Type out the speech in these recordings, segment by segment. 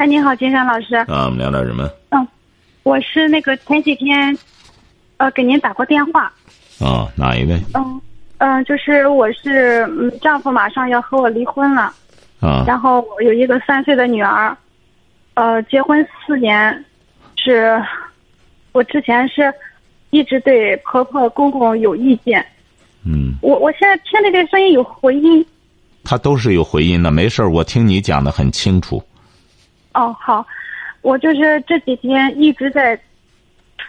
哎，你好，金山老师。啊，我们聊点什么？嗯，我是那个前几天，呃，给您打过电话。哦，哪一位？嗯嗯，就是我是嗯，丈夫马上要和我离婚了，啊然后我有一个三岁的女儿，呃，结婚四年，是，我之前是一直对婆婆公公有意见，嗯，我我现在听这个声音有回音。他都是有回音的，没事儿我听你讲的很清楚。哦，好，我就是这几天一直在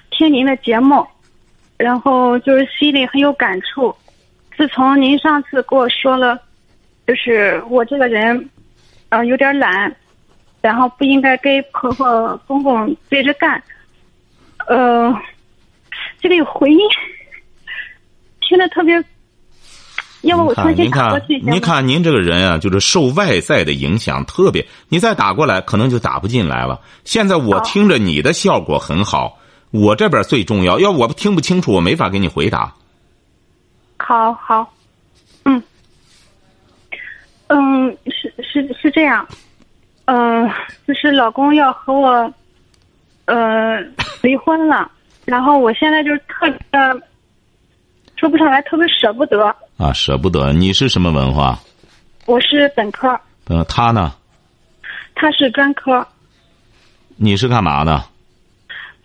听您的节目，然后就是心里很有感触。自从您上次跟我说了，就是我这个人，呃，有点懒，然后不应该跟婆婆公公对着干，呃，这个有回音，听着特别。要不我重新看打过去，行吗您看您这个人啊，就是受外在的影响特别。你再打过来，可能就打不进来了。现在我听着你的效果很好，我这边最重要。要我听不清楚，我没法给你回答。好好，嗯，嗯，是是是这样，嗯、就是老公要和我，呃，离婚了，然后我现在就是特别的说不上来，特别舍不得。啊，舍不得。你是什么文化？我是本科，呃，他呢？他是专科，你是干嘛的？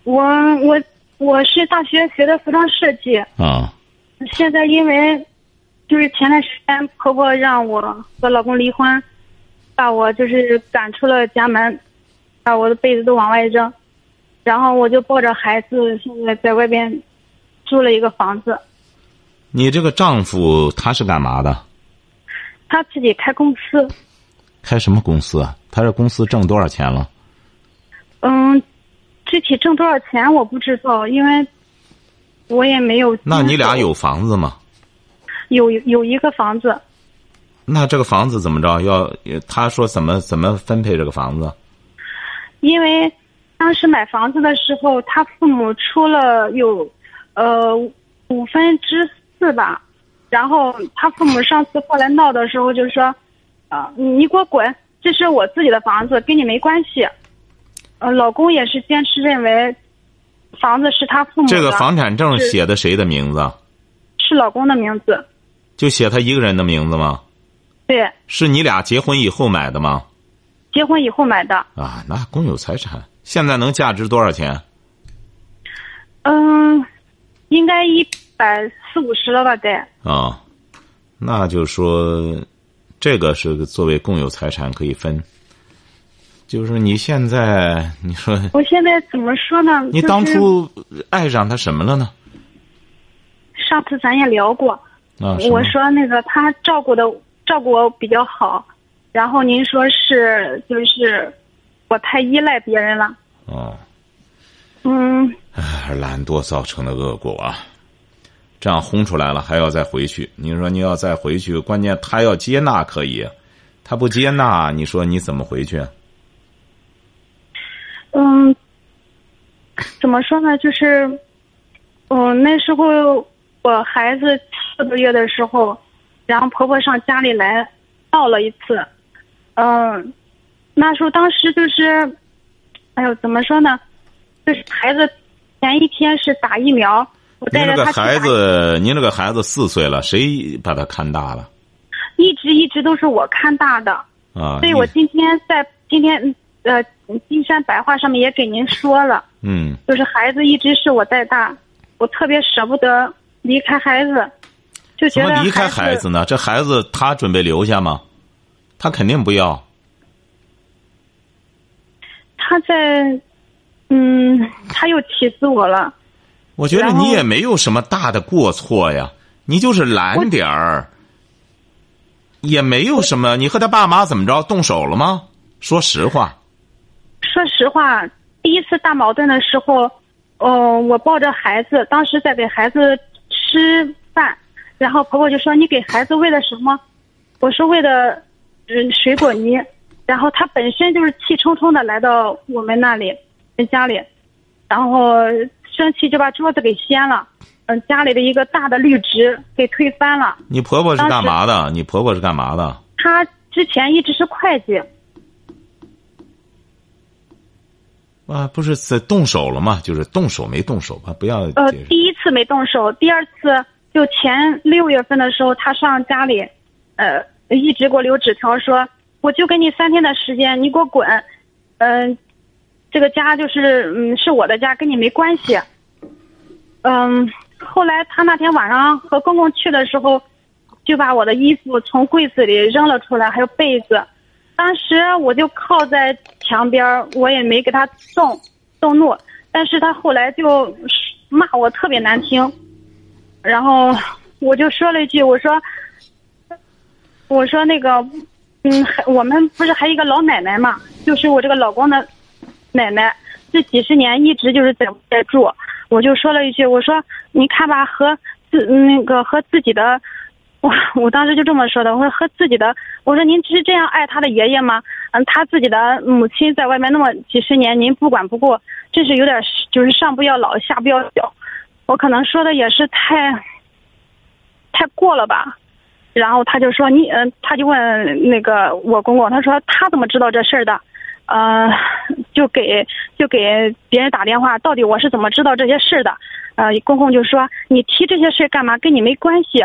我我我是大学学的服装设计，啊，现在因为就是前段时间婆婆让我和老公离婚，把我就是赶出了家门，把我的被子都往外扔，然后我就抱着孩子，现在在外边租了一个房子。你这个丈夫他是干嘛的？他自己开公司，开什么公司啊？他这公司挣多少钱了？嗯，具体挣多少钱我不知道，因为我也没有。那你俩有房子吗？有有一个房子，那这个房子怎么着？要他说怎么怎么分配这个房子？因为当时买房子的时候，他父母出了有，呃，五分之四吧。然后他父母上次后来闹的时候就说，啊、你给我滚，这是我自己的房子，跟你没关系。呃，老公也是坚持认为，房子是他父母的，这个房产证写的谁的名字？是老公的名字。就写他一个人的名字吗？对，是你俩结婚以后买的吗？结婚以后买的。啊，那公有财产现在能价值多少钱？嗯，应该一百四五十了吧？得。啊，那就说，这个是作为共有财产可以分。就是你现在，你说我现在怎么说呢？你当初爱上他什么了呢？上次咱也聊过，啊，我说那个他照顾的照顾我比较好，然后您说是就是我太依赖别人了，哦，嗯，哎，懒惰造成的恶果啊！这样轰出来了，还要再回去。你说你要再回去，关键他要接纳可以，他不接纳，你说你怎么回去？嗯，怎么说呢？就是，嗯，那时候我孩子四个月的时候，然后婆婆上家里来闹了一次，嗯，那时候当时就是，哎呦，怎么说呢？就是孩子前一天是打疫苗，您带着他去打这个孩子，您这个孩子四岁了，谁把他看大了一直一直都是我看大的，啊？所以我今天在今天呃金山白话上面也给您说了。嗯，就是孩子一直是我带大，我特别舍不得离开孩子，就觉得怎么离开孩孩子呢？这孩子他准备留下吗？他肯定不要。他在，嗯，他又气死我了。我觉得你也没有什么大的过错呀，你就是懒点儿，也没有什么。你和他爸妈怎么着动手了吗？说实话，说实话，第第一次大矛盾的时候，嗯、我抱着孩子，当时在给孩子吃饭，然后婆婆就说：“你给孩子喂的什么？”我说：“喂的，嗯，水果泥。”然后他本身就是气冲冲的来到我们那里，家里，然后生气就把桌子给掀了，嗯，家里的一个大的绿植给推翻了。你婆婆是干嘛的？你婆婆是干嘛的？她之前一直是会计，啊，不是在动手了吗？就是动手没动手吧？不要呃，第一次没动手，第二次就前六月份的时候，她上家里，呃，一直给我留纸条说，我就给你三天的时间，你给我滚，嗯、这个家就是嗯是我的家，跟你没关系。嗯，后来他那天晚上和公公去的时候，就把我的衣服从柜子里扔了出来，还有被子。当时我就靠在墙边，我也没给他动动怒，但是他后来就骂我特别难听，然后我就说了一句，我说，我说那个，嗯，我们不是还有一个老奶奶嘛，就是我这个老公的奶奶，这几十年一直就是在在住，我就说了一句，我说你看吧，和自那个和自己的。我我当时就这么说的，我说和自己的，我说您是这样爱他的爷爷吗？嗯，他自己的母亲在外面那么几十年，您不管不顾，真是有点就是上不要老下不要小。我可能说的也是太太过了吧。然后他就说你嗯、他就问那个我公公，他说他怎么知道这事儿的？呃，就给就给别人打电话，到底我是怎么知道这些事的？呃，公公就说你提这些事干嘛？跟你没关系。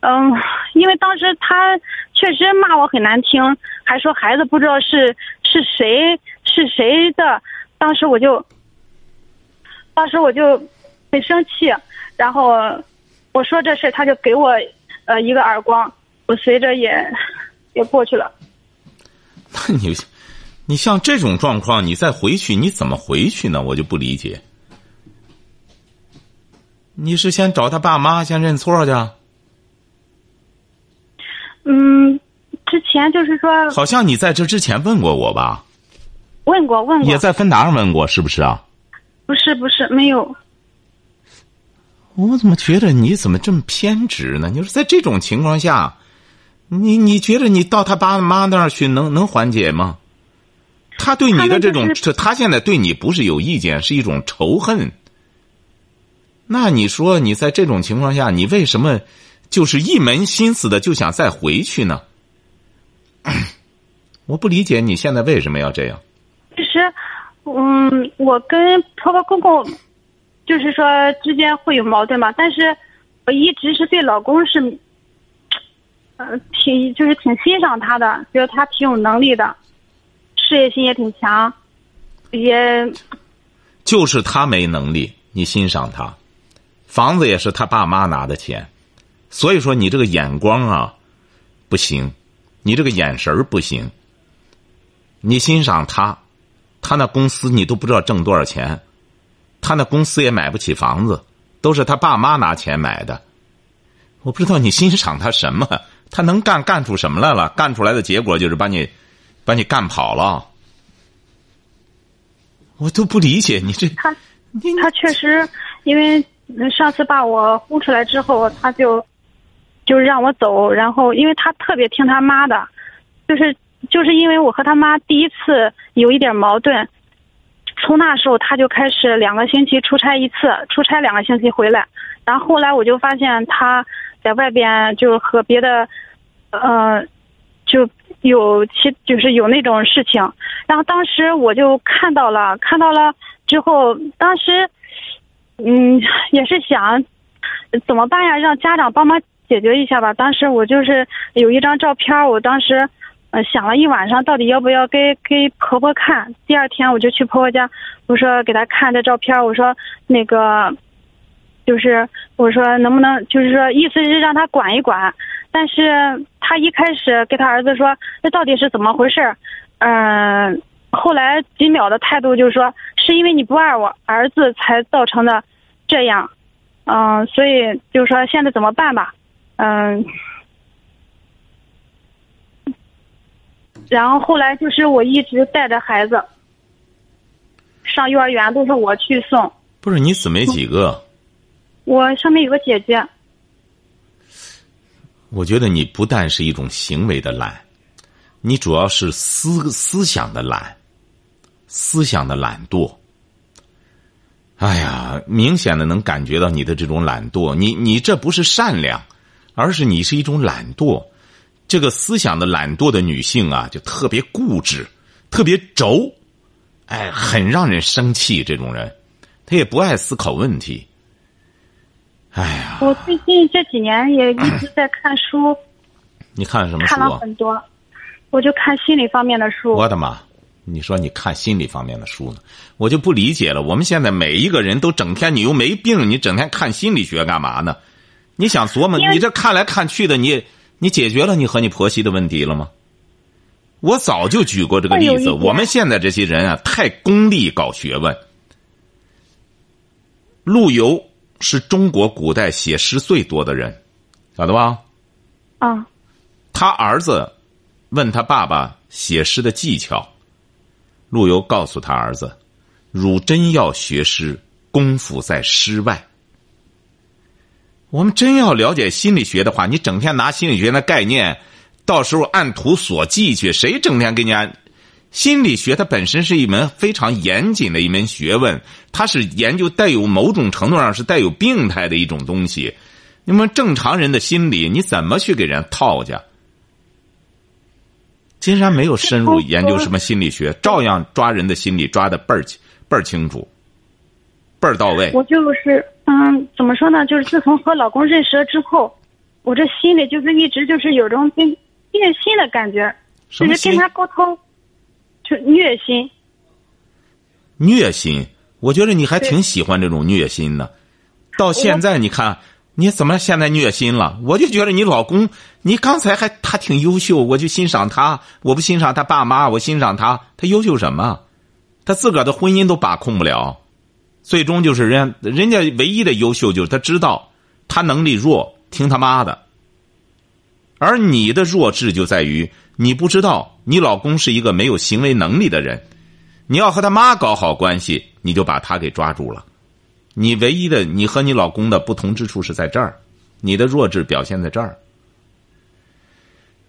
嗯，因为当时他确实骂我很难听，还说孩子不知道是是谁是谁的，当时我就，当时我就很生气，然后我说这事，他就给我呃一个耳光，我随着也也过去了。那你，你像这种状况，你再回去，你怎么回去呢？我就不理解。你是先找他爸妈先认错去？嗯，之前就是说好像你在这之前问过我吧？问过问过，也在芬达上问过，是不是啊？不是不是没有，我怎么觉得你怎么这么偏执呢？你说在这种情况下，你你觉得你到他爸妈那儿去能能缓解吗？他对你的这种，他现在对你不是有意见，是一种仇恨。那你说你在这种情况下，你为什么就是一门心思的就想再回去呢？我不理解你现在为什么要这样。其实，嗯，我跟婆婆公公，就是说之间会有矛盾嘛，但是我一直是对老公是，呃，挺就是挺欣赏他的，觉得他挺有能力的，事业心也挺强，也就是他没能力，你欣赏他，房子也是他爸妈拿的钱，所以说你这个眼光啊，不行，你这个眼神儿不行。你欣赏他，他那公司你都不知道挣多少钱，他那公司也买不起房子，都是他爸妈拿钱买的。我不知道你欣赏他什么，他能干干出什么来了？干出来的结果就是把你，把你干跑了。我都不理解你这。他他确实，因为上次把我轰出来之后，他就就让我走，然后因为他特别听他妈的，就是就是因为我和他妈第一次有一点矛盾，从那时候他就开始两个星期出差一次，出差两个星期回来，然后后来我就发现他在外边就和别的，呃，就有其就是有那种事情，然后当时我就看到了，看到了之后，当时，嗯，也是想怎么办呀？让家长帮忙解决一下吧。当时我就是有一张照片，我当时呃想了一晚上，到底要不要给给婆婆看。第二天我就去婆婆家，我说给她看这照片，我说那个。就是我说能不能，就是说意思是让她管一管，但是他一开始给他儿子说这到底是怎么回事？嗯、后来几秒的态度就是说是因为你不爱我儿子才造成的这样，嗯、所以就是说现在怎么办吧，嗯、然后后来就是我一直带着孩子，上幼儿园都是我去送。不是你姊妹几个？我上面有个姐姐。我觉得你不但是一种行为的懒，你主要是思思想的懒，思想的懒惰。哎呀，明显的能感觉到你的这种懒惰，你你这不是善良，而是你是一种懒惰。这个思想的懒惰的女性啊，就特别固执，特别轴，哎，很让人生气。这种人，她也不爱思考问题。哎呀，我最近这几年也一直在看书。你看什么书？看了很多，我就看心理方面的书。我的妈！你说你看心理方面的书呢？我就不理解了。我们现在每一个人都整天，你又没病，你整天看心理学干嘛呢？你想琢磨，你这看来看去的，你。你解决了你和你婆媳的问题了吗？我早就举过这个例子。我们现在这些人啊，太功利搞学问。陆游是中国古代写诗最多的人，晓得吧？啊。他儿子问他爸爸写诗的技巧，陆游告诉他儿子：“汝真要学诗，功夫在诗外。”我们真要了解心理学的话，你整天拿心理学那概念，到时候按图索骥去，谁整天给你按？心理学它本身是一门非常严谨的一门学问，它是研究带有某种程度上是带有病态的一种东西。那么正常人的心理，你怎么去给人套去？金山没有深入研究什么心理学，照样抓人的心理抓的倍儿倍儿清楚，倍儿到位。我就是。嗯，怎么说呢？就是自从和老公认识了之后，我这心里就是一直就是有种变虐心的感觉，就是跟他沟通，就虐心。虐心，我觉得你还挺喜欢这种虐心的。到现在你看，你怎么现在虐心了？我就觉得你老公，你刚才还他挺优秀，我就欣赏他。我不欣赏他爸妈，我欣赏他。他优秀什么？他自个儿的婚姻都把控不了。最终就是人家，人家唯一的优秀就是他知道他能力弱，听他妈的。而你的弱智就在于你不知道你老公是一个没有行为能力的人，你要和他妈搞好关系，你就把他给抓住了。你唯一的你和你老公的不同之处是在这儿，你的弱智表现在这儿。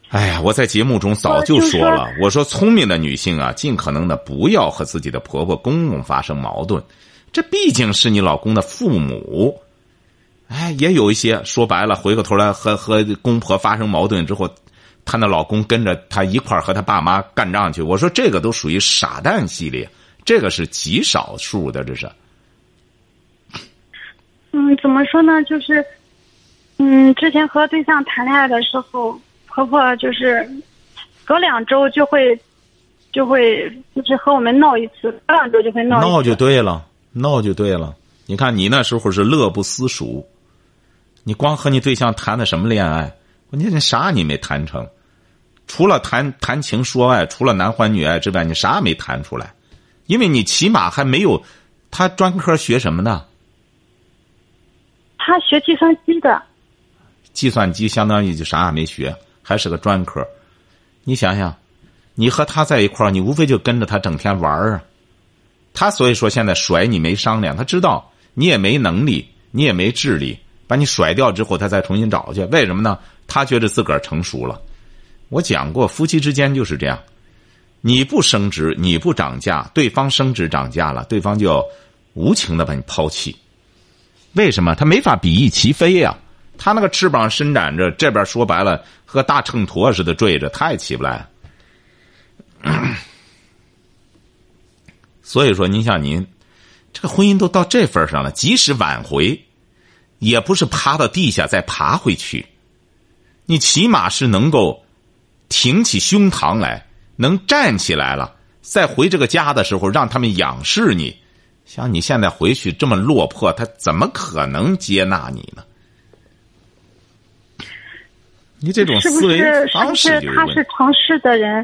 哎呀，我在节目中早就说了，我说聪明的女性啊，尽可能的不要和自己的婆婆、公公发生矛盾。这毕竟是你老公的父母，哎，也有一些说白了，回过头来和和公婆发生矛盾之后，她那老公跟着她一块儿和她爸妈干仗去。我说这个都属于傻蛋系列，这个是极少数的，这是。嗯，怎么说呢？就是，嗯，之前和对象谈恋爱的时候，婆婆就是隔两周就会就会就是和我们闹一次，隔两周就会闹。闹就对了。闹就对了，你看你那时候是乐不思蜀，你光和你对象谈的什么恋爱？你你啥你没谈成？除了谈谈情说爱，除了男欢女爱之外，你啥也没谈出来，因为你起码还没有他专科学什么呢？他学计算机的。计算机相当于就啥也没学，还是个专科。你想想，你和他在一块儿，你无非就跟着他整天玩儿啊。他所以说现在甩你没商量，他知道你也没能力，你也没智力，把你甩掉之后，他再重新找去。为什么呢？他觉得自个儿成熟了。我讲过，夫妻之间就是这样，你不升职，你不涨价，对方升职涨价了，对方就无情的把你抛弃。为什么？他没法比翼齐飞呀。他那个翅膀伸展着，这边说白了和大秤砣似的坠着，他也起不来。所以说，您像您，这个婚姻都到这份上了，即使挽回，也不是趴到地下再爬回去，你起码是能够挺起胸膛来，能站起来了，再回这个家的时候，让他们仰视你。像你现在回去这么落魄，他怎么可能接纳你呢？你这种思维方式是他是城市的人。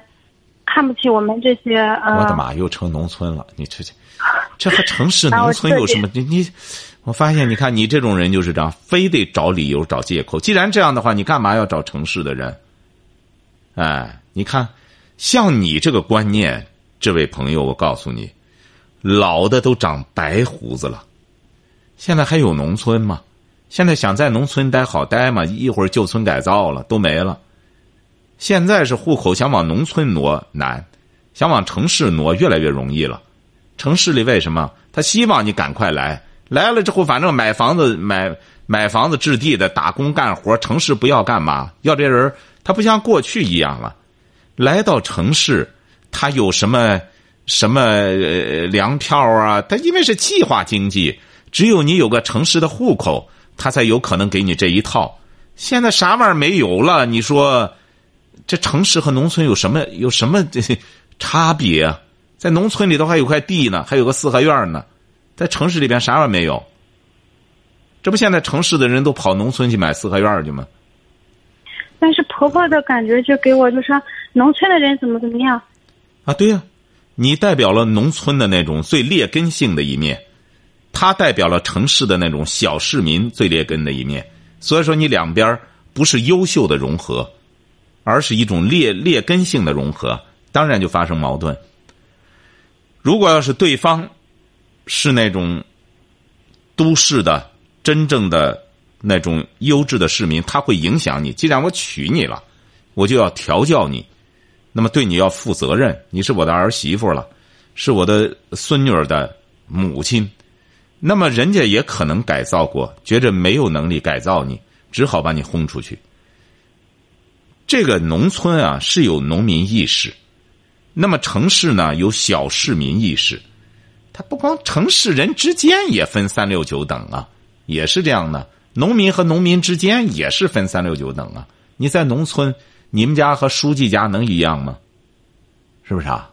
看不起我们这些呃，我的妈，又成农村了！你这这，这和城市农村有什么？你你，我发现，你看你这种人就是这样，非得找理由找借口。既然这样的话，你干嘛要找城市的人？哎，你看，像你这个观念，这位朋友，我告诉你，老的都长白胡子了。现在还有农村吗？现在想在农村待好待吗？一会儿旧村改造了都没了。现在是户口想往农村挪难，想往城市挪越来越容易了。城市里为什么他希望你赶快来？来了之后，反正买房子买买房子置地的打工干活，城市不要干嘛？要这人，他不像过去一样了。来到城市，他有什么什么呃粮票啊？他因为是计划经济，只有你有个城市的户口。他才有可能给你这一套。现在啥玩意儿没有了？你说，这城市和农村有什么有什么这差别啊？在农村里头还有块地呢，还有个四合院呢，在城市里边啥玩意儿没有？这不现在城市的人都跑农村去买四合院去吗？但是婆婆的感觉就给我就说，农村的人怎么怎么样？啊，对呀，你代表了农村的那种最劣根性的一面。他代表了城市的那种小市民最劣根的一面，所以说你两边不是优秀的融合，而是一种劣劣根性的融合，当然就发生矛盾。如果要是对方是那种都市的真正的那种优质的市民，他会影响你。既然我娶你了，我就要调教你，那么对你要负责任。你是我的儿媳妇了，是我的孙女儿的母亲。那么人家也可能改造过，觉着没有能力改造你，只好把你轰出去。这个农村啊是有农民意识，那么城市呢有小市民意识，不光城市人之间也分三六九等啊，也是这样的。农民和农民之间也是分三六九等啊。你在农村，你们家和书记家能一样吗？是不是啊？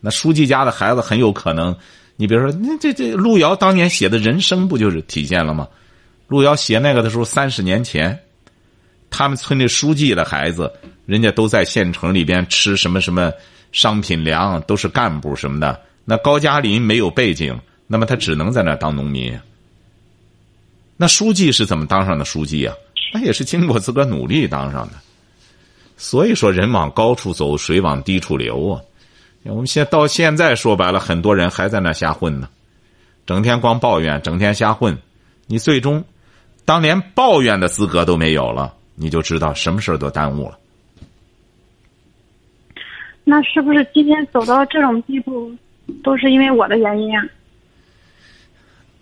那书记家的孩子很有可能。你比如说，那这这路遥当年写的人生不就是体现了吗？路遥写那个的时候，三十年前，他们村里书记的孩子，人家都在县城里边吃什么什么商品粮，都是干部什么的。那高加林没有背景，那么他只能在那当农民。那书记是怎么当上的书记啊？那也是经过自个努力当上的。所以说，人往高处走，水往低处流啊。我们现在到现在说白了，很多人还在那瞎混呢，整天光抱怨，整天瞎混。你最终，当连抱怨的资格都没有了，你就知道什么事儿都耽误了。那是不是今天走到这种地步，都是因为我的原因啊？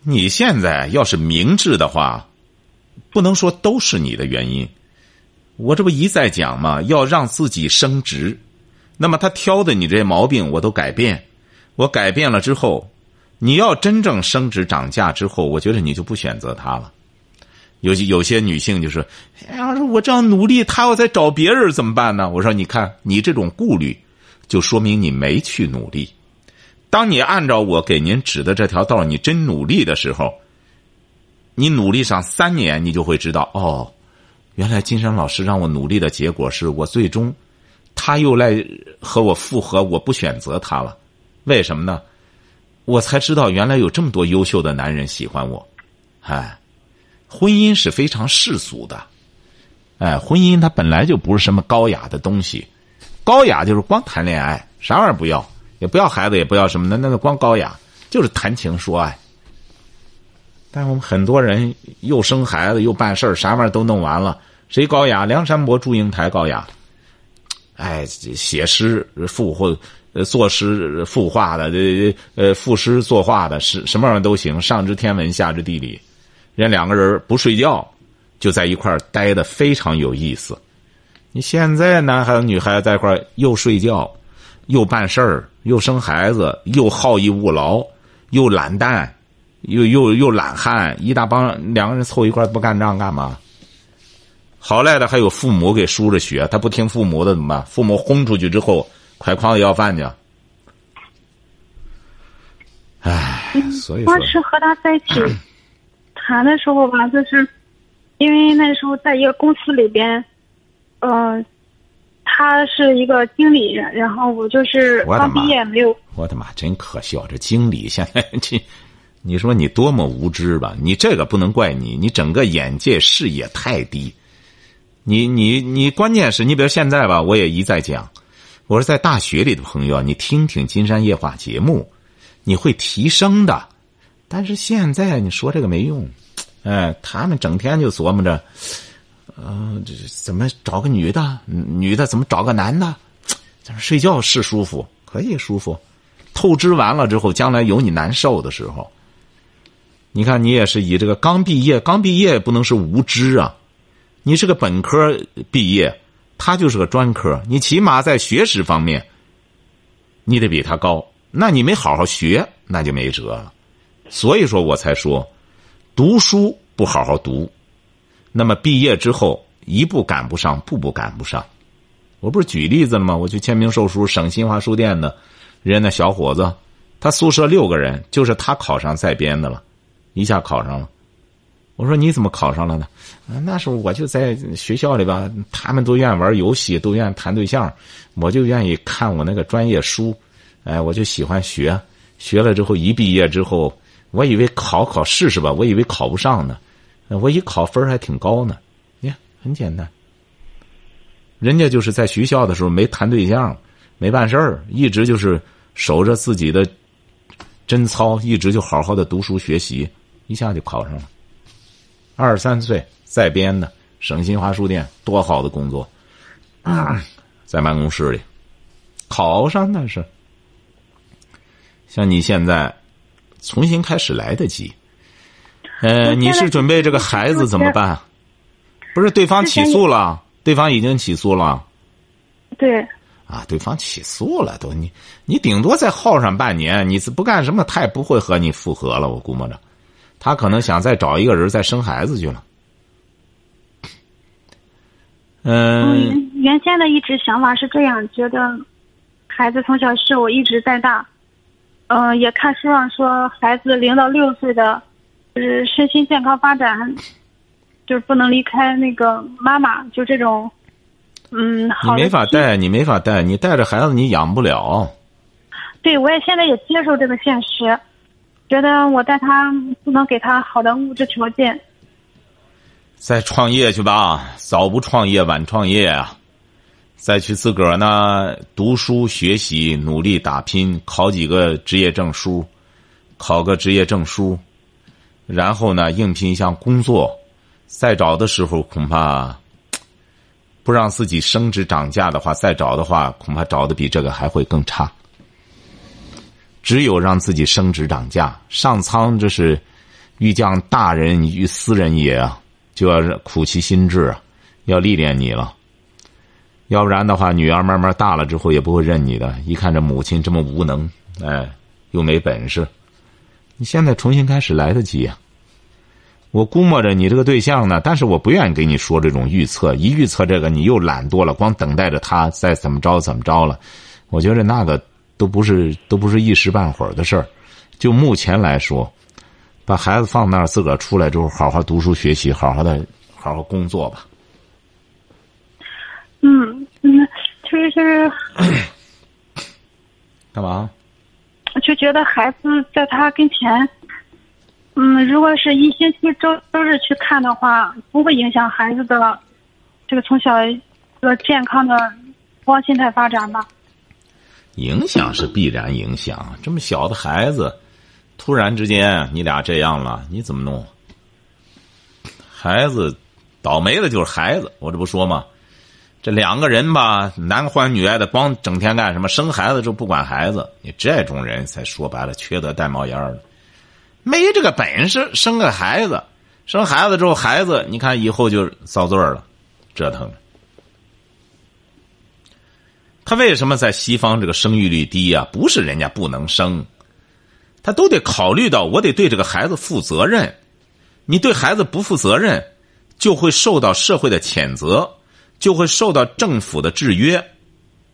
你现在要是明智的话，不能说都是你的原因。我这不一再讲嘛？要让自己升职。那么他挑的你这些毛病我都改变，我改变了之后，你要真正升职涨价之后，我觉得你就不选择他了。有些有些女性就说：“要是我这样努力，他要再找别人怎么办呢？”我说：“你看你这种顾虑，就说明你没去努力。当你按照我给您指的这条道，你真努力的时候，你努力上三年，你就会知道哦，原来金山老师让我努力的结果是我最终。”他又来和我复合，我不选择他了，为什么呢？我才知道原来有这么多优秀的男人喜欢我，哎，婚姻是非常世俗的，哎，婚姻它本来就不是什么高雅的东西，高雅就是光谈恋爱，啥玩意儿不要，也不要孩子，也不要什么的，那个光高雅就是谈情说爱。但我们很多人又生孩子又办事儿，啥玩意儿都弄完了，谁高雅？梁山伯祝英台高雅。哎，写诗赋或作诗赋画的，呃呃赋诗作画的，是什么玩意儿都行，上知天文下知地理。人两个人不睡觉，就在一块儿待的非常有意思。你现在男孩子女孩子在一块儿又睡觉，又办事儿，又生孩子，又好逸恶劳，又懒蛋，又又又懒汉，一大帮两个人凑一块儿不干仗干嘛？好赖的还有父母给输着血，他不听父母的怎么办？父母轰出去之后，快筐子要饭去。唉，所以说当时和他在一起 谈的时候吧，就是因为那时候在一个公司里边，嗯，他是一个经理，然后我就是刚毕业没有。我的妈，真可笑！这经理现在这，你说你多么无知吧？你这个不能怪你，你整个眼界视野太低。你你你，关键是你比如现在吧，我也一再讲，我说在大学里的朋友啊，你听听《金山夜话》节目，你会提升的。但是现在你说这个没用，哎，他们整天就琢磨着，呃，这怎么找个女的，女的怎么找个男的，怎么睡觉是舒服，可以舒服，透支完了之后，将来有你难受的时候。你看，你也是以这个刚毕业，刚毕业不能是无知啊，你是个本科毕业，他就是个专科，你起码在学识方面，你得比他高，那你没好好学，那就没辙了。所以说我才说，读书不好好读，那么毕业之后一步赶不上，步步赶不上。我不是举例子了吗？我去签名售书，省新华书店的，人家那小伙子，他宿舍六个人，就是他考上在编的了，一下考上了。我说你怎么考上了呢？那时候我就在学校里吧，他们都愿意玩游戏，都愿意谈对象，我就愿意看我那个专业书，哎，我就喜欢学，学了之后一毕业之后。我以为考考试试吧，我以为考不上呢，我一考分还挺高呢。你看，很简单。人家就是在学校的时候没谈对象，没办事儿，一直就是守着自己的贞操，一直就好好的读书学习，一下就考上了。二十三岁在编的省新华书店，多好的工作啊！在办公室里考上那是。像你现在。重新开始来得及，呃，你是准备这个孩子怎么办？不是对方起诉了，对方已经起诉了。对。啊，对方起诉了都，你你顶多再耗上半年，你是不干什么，他也不会和你复合了。我估摸着，他可能想再找一个人再生孩子去了。嗯。原先的一直想法是这样，觉得孩子从小是我一直带大。嗯，也看书上说，孩子零到六岁的，就是身心健康发展，就是不能离开那个妈妈，就这种，嗯，你没法带，你没法带，你带着孩子你养不了。对，我也现在也接受这个现实，觉得我带他不能给他好的物质条件。再创业去吧，早不创业晚创业啊。再去自个儿呢读书学习努力打拼考几个职业证书，考个职业证书，然后呢应聘一项工作，再找的时候恐怕不让自己升职涨价的话，再找的话恐怕找的比这个还会更差。只有让自己升职涨价上苍，这是欲将大人于斯人也啊，就要苦其心志啊，要历练你了。要不然的话，女儿慢慢大了之后也不会认你的。一看这母亲这么无能，哎，又没本事，你现在重新开始来得及呀。我估摸着你这个对象呢，但是我不愿意给你说这种预测。一预测这个，你又懒惰了，光等待着他再怎么着怎么着了。我觉得那个都不是都不是一时半会儿的事儿。就目前来说，把孩子放那儿，自个儿出来之后，好好读书学习，好好的好好工作吧。嗯嗯，其实是 干嘛？就觉得孩子在他跟前，嗯，如果是一星期周周日去看的话，不会影响孩子的这个从小的健康的光心态发展吧？影响是必然影响，这么小的孩子，突然之间你俩这样了，你怎么弄？孩子倒霉的就是孩子，我这不说吗？这两个人吧，男欢女爱的，光整天干什么？生孩子就不管孩子，你这种人才说白了缺德带冒烟的，没这个本事生个孩子，生孩子之后孩子，你看以后就遭罪了，折腾。他为什么在西方这个生育率低呀？不是人家不能生，他都得考虑到我得对这个孩子负责任，你对孩子不负责任，就会受到社会的谴责。就会受到政府的制约，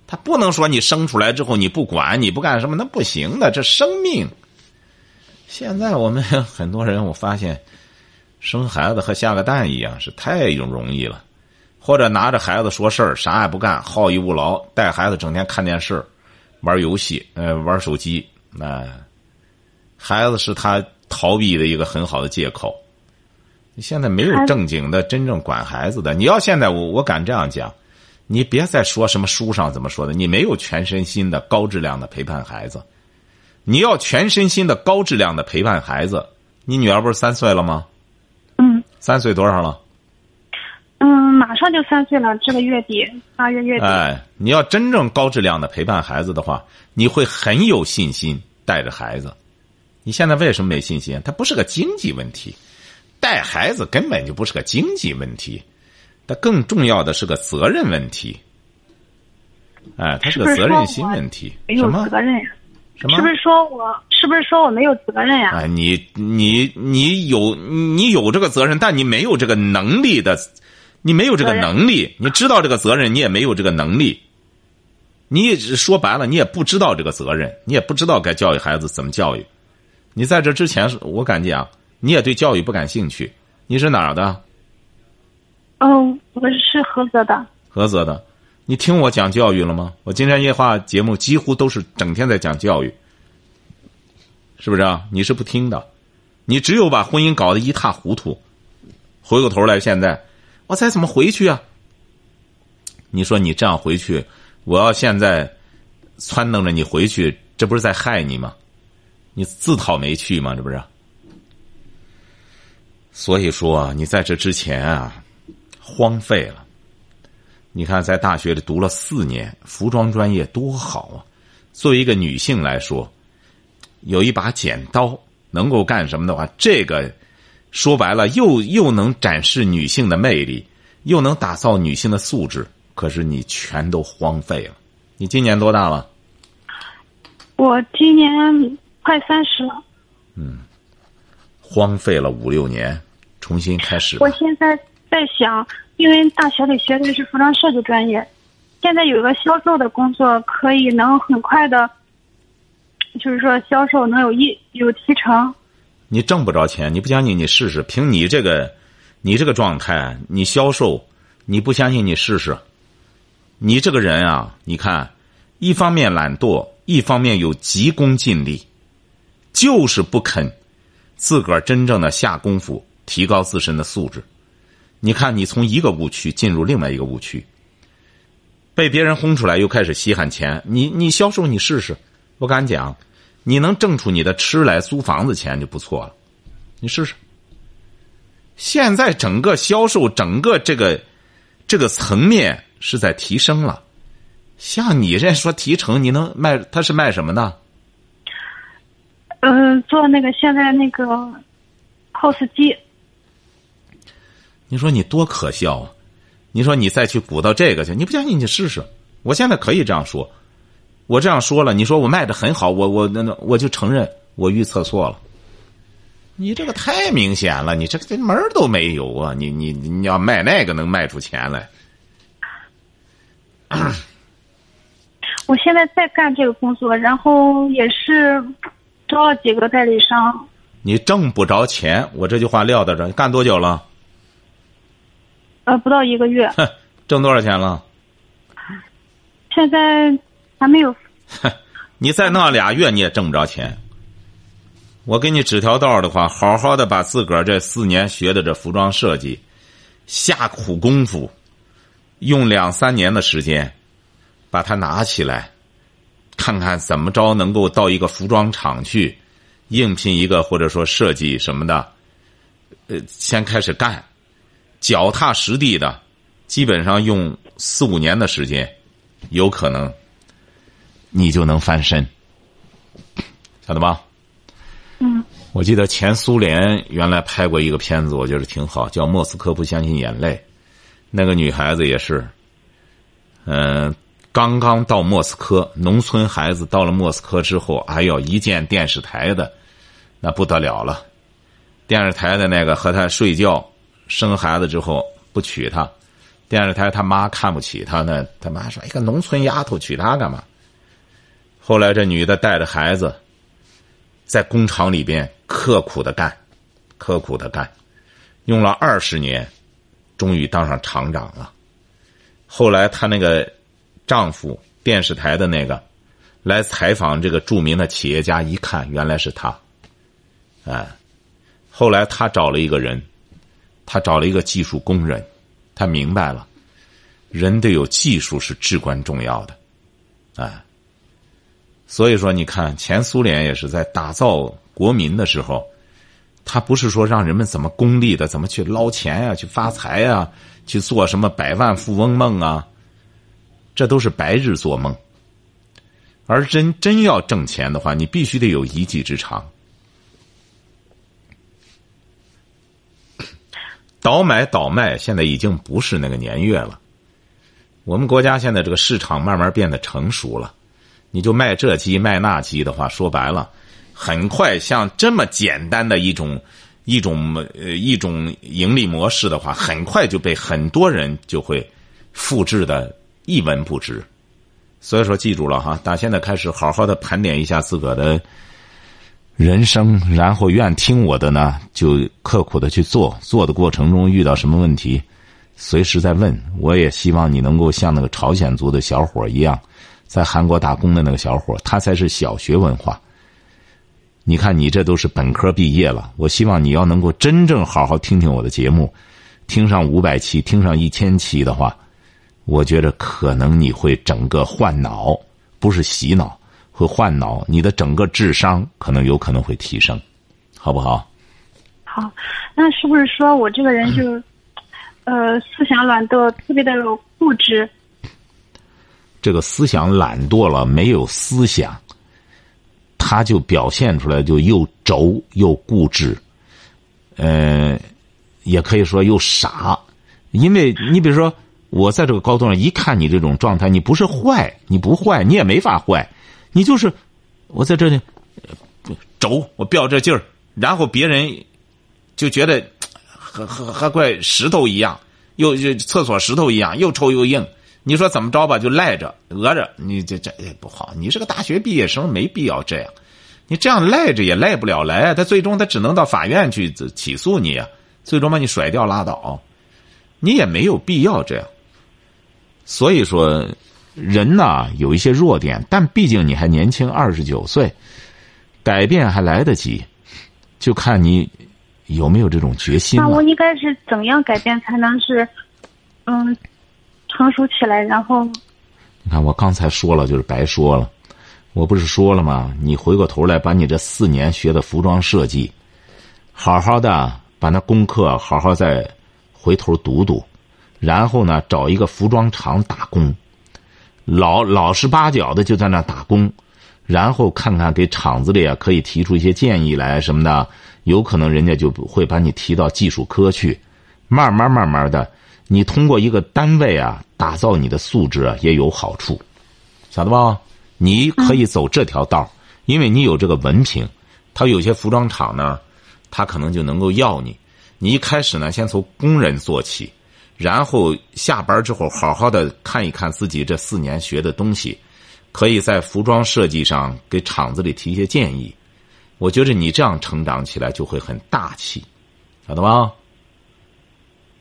他不能说你生出来之后你不管你不干什么，那不行的。这生命，现在我们很多人我发现，生孩子和下个蛋一样是太容易了，或者拿着孩子说事儿，啥也不干，好逸恶劳，带孩子整天看电视、玩游戏、呃玩手机，那孩子是他逃避的一个很好的借口。你现在没有正经的、真正管孩子的。你要现在我我敢这样讲，你别再说什么书上怎么说的，你没有全身心的、高质量的陪伴孩子。你要全身心的高质量的陪伴孩子。你女儿不是三岁了吗？嗯三岁多少了？嗯，马上就三岁了，这个月底八月月底。哎，你要真正高质量的陪伴孩子的话，你会很有信心带着孩子。你现在为什么没信心？它不是个经济问题，带孩子根本就不是个经济问题，它更重要的是个责任问题。哎，它是个责任心问题。没有什么责任呀？什么是不？是说我是不是说我没有责任呀？哎，你你你有你有这个责任，但你没有这个能力的，你没有这个能力，你知道这个责任，你也没有这个能力。你说白了，你也不知道这个责任，你也不知道该教育孩子怎么教育。你在这之前，我感觉啊，你也对教育不感兴趣。你是哪儿的？嗯，我是菏泽的。菏泽的。你听我讲教育了吗？我金山夜话节目几乎都是整天在讲教育，是不是啊？你是不听的，你只有把婚姻搞得一塌糊涂，回过头来现在，我再怎么回去啊？你说你这样回去，我要现在撺弄着你回去，这不是在害你吗？你自讨没趣吗？这不是？所以说啊，你在这之前啊，荒废了。你看，在大学里读了四年服装专业多好啊！作为一个女性来说，有一把剪刀能够干什么的话，这个说白了又又能展示女性的魅力，又能打造女性的素质。可是你全都荒废了。你今年多大了？我今年快三十了。嗯荒废了五六年，重新开始我现在在想，因为大学里学的是服装设计专业，现在有一个销售的工作，可以能很快的，就是说销售能有一有提成。你挣不着钱，你不相信你试试。凭你这个，你这个状态，你销售，你不相信你试试。你这个人啊，你看，一方面懒惰，一方面又急功近利，就是不肯自个儿真正的下功夫，提高自身的素质。你看，你从一个误区进入另外一个误区，被别人轰出来，又开始稀罕钱。你你销售，你试试，我敢讲，你能挣出你的吃来租房子钱就不错了。你试试。现在整个销售，整个这个这个层面是在提升了。像你这说提成，你能卖？他是卖什么的？嗯、做那个现在那个 POS 机，你说你多可笑啊！你说你再去鼓捣这个去，你不相信你试试。我现在可以这样说，我这样说了，你说我卖的很好，我我那那我就承认我预测错了。你这个太明显了，你这这门儿都没有啊！你你你要卖那个能卖出钱来？我现在在干这个工作，然后也是招了几个代理商，你挣不着钱，我这句话撂在这儿，干多久了？呃，不到一个月，哼，挣多少钱了？现在还没有。你再弄俩月，你也挣不着钱。我给你指条道的话，好好的把自个儿这四年学的这服装设计，下苦功夫，用两三年的时间，把它拿起来，看看怎么着能够到一个服装厂去，应聘一个或者说设计什么的，呃，先开始干，脚踏实地的，基本上用四五年的时间，有可能。你就能翻身，晓得吧？嗯，我记得前苏联原来拍过一个片子，我觉得挺好，叫《莫斯科不相信眼泪》。那个女孩子也是，嗯、刚刚到莫斯科，农村孩子到了莫斯科之后，哎呦，一见电视台的，那不得了了。电视台的那个和他睡觉，生孩子之后不娶她，电视台他妈看不起她呢，他妈说：“一个农村丫头娶她干嘛？”后来这女的带着孩子，在工厂里边刻苦的干，刻苦的干，用了二十年，终于当上厂长了。后来她那个丈夫电视台的那个来采访这个著名的企业家，一看原来是他，哎，后来他找了一个人，他找了一个技术工人，他明白了，人得有技术是至关重要的，哎。所以说，你看前苏联也是在打造国民的时候，他不是说让人们怎么功利的，怎么去捞钱呀，去发财呀，去做什么百万富翁梦啊，这都是白日做梦。而真真要挣钱的话，你必须得有一技之长。倒买倒卖，现在已经不是那个年月了。我们国家现在这个市场慢慢变得成熟了。你就卖这鸡卖那鸡的话，说白了，很快像这么简单的一种一种呃一种盈利模式的话，很快就被很多人就会复制的一文不值。所以说，记住了哈，打现在开始，好好的盘点一下自个的人生，然后愿听我的呢，就刻苦的去做。做的过程中遇到什么问题，随时在问。我也希望你能够像那个朝鲜族的小伙一样。在韩国打工的那个小伙，他才是小学文化。你看，你这都是本科毕业了。我希望你要能够真正好好听听我的节目，听上五百期，听上一千期的话，我觉得可能你会整个换脑，不是洗脑，会换脑，你的整个智商可能有可能会提升，好不好？好，那是不是说我这个人就，呃，思想懒惰，特别的固执？这个思想懒惰了，没有思想，他就表现出来就又轴又固执，呃，也可以说又傻。因为你比如说，我在这个高度上一看你这种状态，你不是坏，你不坏，你也没法坏，你就是我在这里轴，我吊这劲儿，然后别人就觉得和和和块石头一样，又就厕所石头一样，又臭又硬。你说怎么着吧？就赖着、讹着，你这这也不好。你是个大学毕业生，没必要这样。你这样赖着也赖不了来，他最终他只能到法院去起诉你，最终把你甩掉拉倒。你也没有必要这样。所以说，人呐有一些弱点，但毕竟你还年轻，二十九岁，改变还来得及，就看你有没有这种决心。那我应该是怎样改变才能是，嗯？成熟起来，然后，你看我刚才说了，就是白说了。我不是说了吗？你回过头来，把你这四年学的服装设计，好好的把那功课好好再回头读读，然后呢，找一个服装厂打工，老老实巴交的就在那打工，然后看看给厂子里啊可以提出一些建议来什么的，有可能人家就会把你提到技术科去，慢慢慢慢的。你通过一个单位啊，打造你的素质啊，也有好处，晓得吧？你可以走这条道因为你有这个文凭。他有些服装厂呢，他可能就能够要你。你一开始呢，先从工人做起，然后下班之后好好的看一看自己这四年学的东西，可以在服装设计上给厂子里提一些建议。我觉得你这样成长起来就会很大气，晓得吗？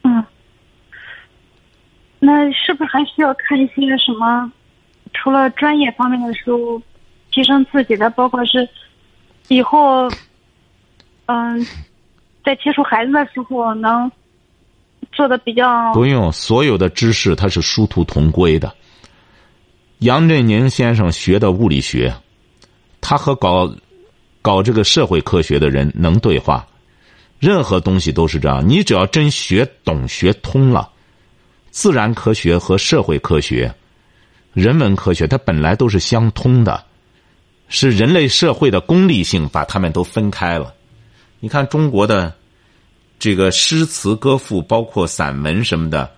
嗯。那是不是还需要看一些什么？除了专业方面的书，提升自己的，包括是以后，嗯，在接触孩子的时候能做的比较。不用，所有的知识它是殊途同归的。杨振宁先生学的物理学，他和搞搞这个社会科学的人能对话。任何东西都是这样，你只要真学懂、学通了。自然科学和社会科学、人文科学，它本来都是相通的，是人类社会的功利性把它们都分开了。你看中国的这个诗词歌赋，包括散文什么的，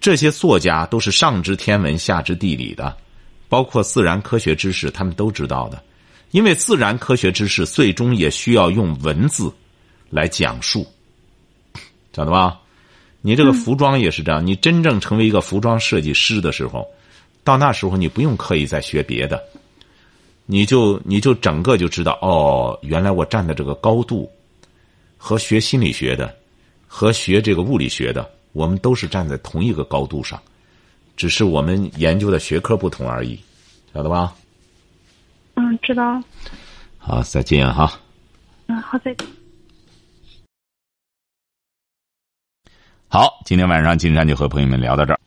这些作家都是上知天文下知地理的，包括自然科学知识，他们都知道的。因为自然科学知识最终也需要用文字来讲述，晓得吧？你这个服装也是这样，你真正成为一个服装设计师的时候，到那时候你不用刻意再学别的，你就你就整个就知道哦，原来我站的这个高度，和学心理学的，和学这个物理学的，我们都是站在同一个高度上，只是我们研究的学科不同而已，晓得吧？嗯，知道。好，再见哈。嗯，好，再见。好，今天晚上金山就和朋友们聊到这儿。